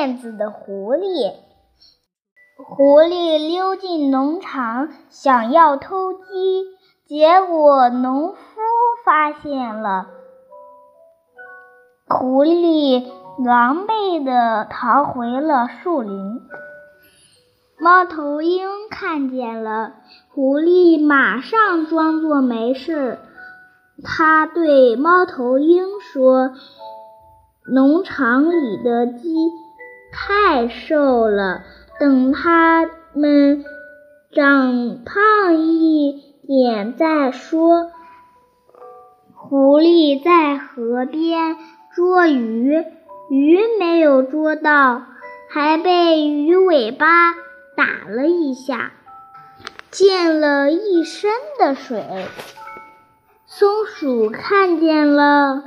面子的狐狸。狐狸溜进农场，想要偷鸡，结果农夫发现了。狐狸狼狈地逃回了树林。猫头鹰看见了狐狸，马上装作没事。他对猫头鹰说：“农场里的鸡太瘦了。”等它们长胖一点再说。狐狸在河边捉鱼，鱼没有捉到，还被鱼尾巴打了一下，溅了一身的水。松鼠看见了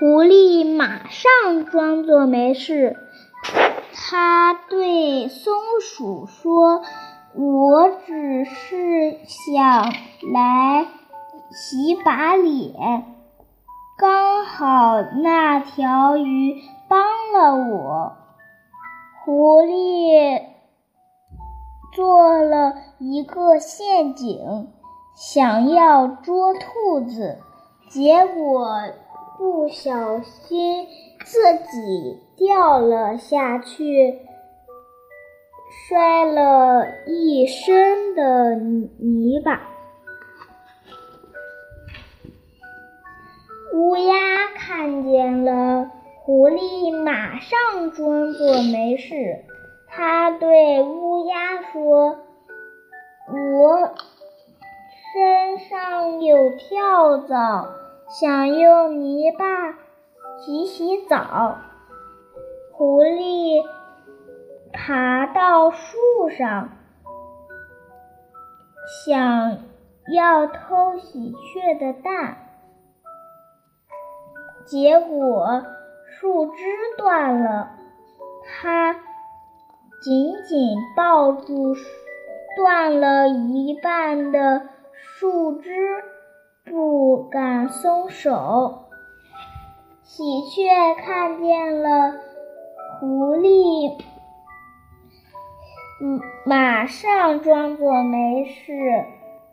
狐狸，马上装作没事。对松鼠说：“我只是想来洗把脸，刚好那条鱼帮了我。”狐狸做了一个陷阱，想要捉兔子，结果不小心自己。掉了下去，摔了一身的泥巴。乌鸦看见了狐狸，马上装作没事。他对乌鸦说：“我身上有跳蚤，想用泥巴洗洗澡。”狐狸爬到树上，想要偷喜鹊的蛋，结果树枝断了，它紧紧抱住断了一半的树枝，不敢松手。喜鹊看见了。狐狸，嗯马上装作没事。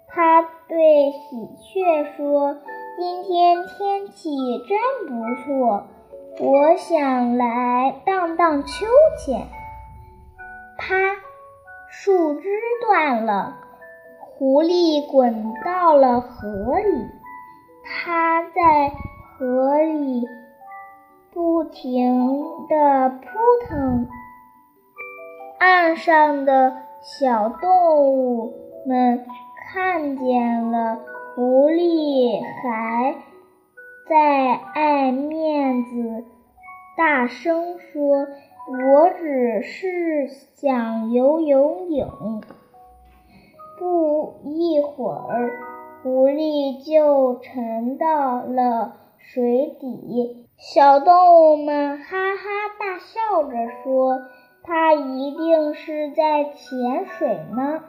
他对喜鹊说：“今天天气真不错，我想来荡荡秋千。”啪，树枝断了，狐狸滚到了河里。它在河里。不停地上的小动物们看见了狐狸，还在爱面子，大声说：“我只是想游游泳。”不一会儿，狐狸就沉到了水底。小动物们哈碱：“水呢。”